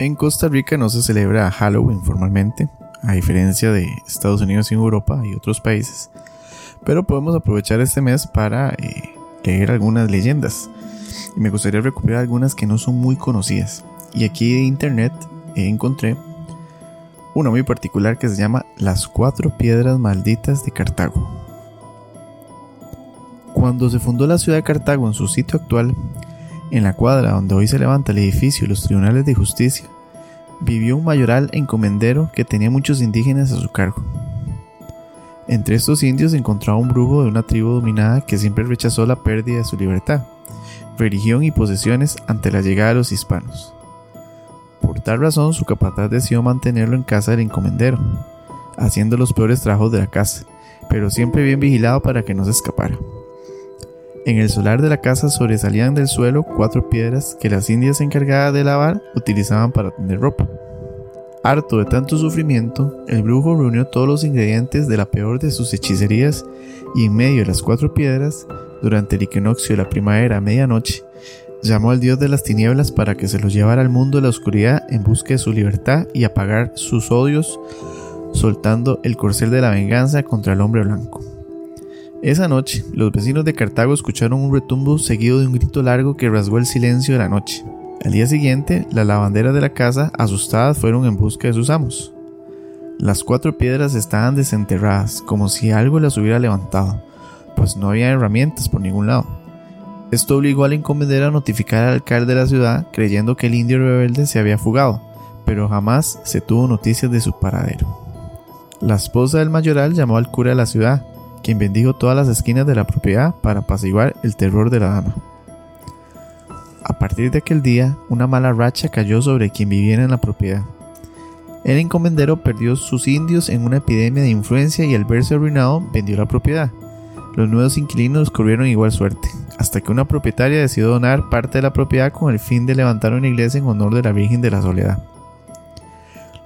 En Costa Rica no se celebra Halloween formalmente, a diferencia de Estados Unidos y Europa y otros países, pero podemos aprovechar este mes para eh, leer algunas leyendas. Y me gustaría recuperar algunas que no son muy conocidas. Y aquí de internet encontré una muy particular que se llama Las cuatro piedras malditas de Cartago. Cuando se fundó la ciudad de Cartago en su sitio actual, en la cuadra donde hoy se levanta el edificio y los tribunales de justicia, vivió un mayoral encomendero que tenía muchos indígenas a su cargo. Entre estos indios se encontraba un brujo de una tribu dominada que siempre rechazó la pérdida de su libertad, religión y posesiones ante la llegada de los hispanos. Por tal razón, su capataz decidió mantenerlo en casa del encomendero, haciendo los peores trabajos de la casa, pero siempre bien vigilado para que no se escapara. En el solar de la casa sobresalían del suelo cuatro piedras que las indias encargadas de lavar utilizaban para tender ropa. Harto de tanto sufrimiento, el brujo reunió todos los ingredientes de la peor de sus hechicerías y en medio de las cuatro piedras, durante el equinoccio de la primavera a medianoche, llamó al dios de las tinieblas para que se los llevara al mundo de la oscuridad en busca de su libertad y apagar sus odios, soltando el corcel de la venganza contra el hombre blanco. Esa noche, los vecinos de Cartago escucharon un retumbo seguido de un grito largo que rasgó el silencio de la noche. Al día siguiente, las lavanderas de la casa, asustadas, fueron en busca de sus amos. Las cuatro piedras estaban desenterradas, como si algo las hubiera levantado, pues no había herramientas por ningún lado. Esto obligó al encomendero a notificar al alcalde de la ciudad, creyendo que el indio rebelde se había fugado, pero jamás se tuvo noticias de su paradero. La esposa del mayoral llamó al cura de la ciudad, quien bendijo todas las esquinas de la propiedad para apaciguar el terror de la dama. A partir de aquel día, una mala racha cayó sobre quien viviera en la propiedad. El encomendero perdió sus indios en una epidemia de influencia y al verse arruinado vendió la propiedad. Los nuevos inquilinos corrieron igual suerte, hasta que una propietaria decidió donar parte de la propiedad con el fin de levantar una iglesia en honor de la Virgen de la Soledad.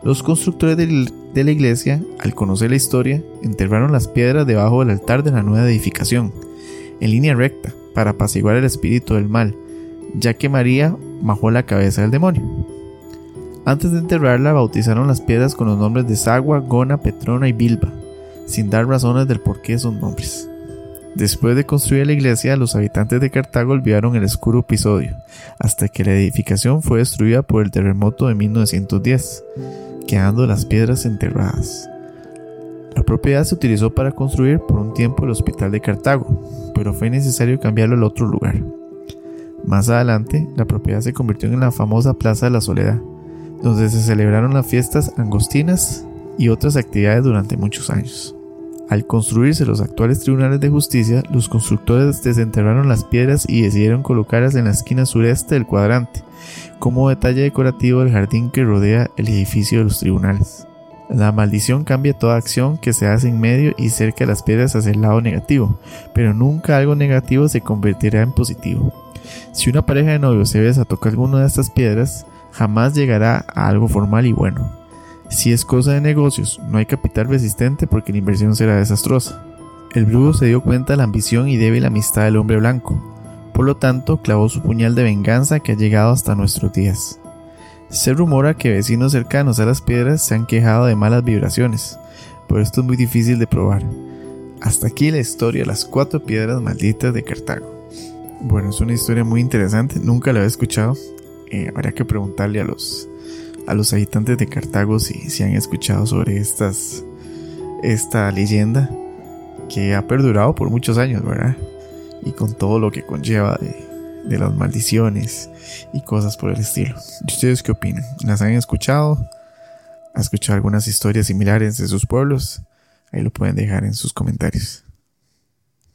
Los constructores de la iglesia, al conocer la historia, enterraron las piedras debajo del altar de la nueva edificación, en línea recta, para apaciguar el espíritu del mal, ya que María majó la cabeza del demonio. Antes de enterrarla, bautizaron las piedras con los nombres de Sagua, Gona, Petrona y Bilba, sin dar razones del por qué esos nombres. Después de construir la iglesia, los habitantes de Cartago olvidaron el oscuro episodio, hasta que la edificación fue destruida por el terremoto de 1910, quedando las piedras enterradas. La propiedad se utilizó para construir por un tiempo el hospital de Cartago, pero fue necesario cambiarlo al otro lugar. Más adelante, la propiedad se convirtió en la famosa Plaza de la Soledad, donde se celebraron las fiestas angostinas y otras actividades durante muchos años. Al construirse los actuales tribunales de justicia, los constructores desenterraron las piedras y decidieron colocarlas en la esquina sureste del cuadrante, como detalle decorativo del jardín que rodea el edificio de los tribunales. La maldición cambia toda acción que se hace en medio y cerca de las piedras hacia el lado negativo, pero nunca algo negativo se convertirá en positivo. Si una pareja de novios se besa a tocar alguna de estas piedras, jamás llegará a algo formal y bueno. Si es cosa de negocios, no hay capital resistente porque la inversión será desastrosa. El brujo se dio cuenta de la ambición y débil amistad del hombre blanco. Por lo tanto, clavó su puñal de venganza que ha llegado hasta nuestros días. Se rumora que vecinos cercanos a las piedras se han quejado de malas vibraciones, pero esto es muy difícil de probar. Hasta aquí la historia de las cuatro piedras malditas de Cartago. Bueno, es una historia muy interesante, nunca la había escuchado. Eh, habría que preguntarle a los, a los habitantes de Cartago si, han escuchado sobre estas, esta leyenda que ha perdurado por muchos años, ¿verdad? Y con todo lo que conlleva de, de las maldiciones y cosas por el estilo. ¿Y ustedes qué opinan? ¿Las han escuchado? ¿Han escuchado algunas historias similares de sus pueblos? Ahí lo pueden dejar en sus comentarios.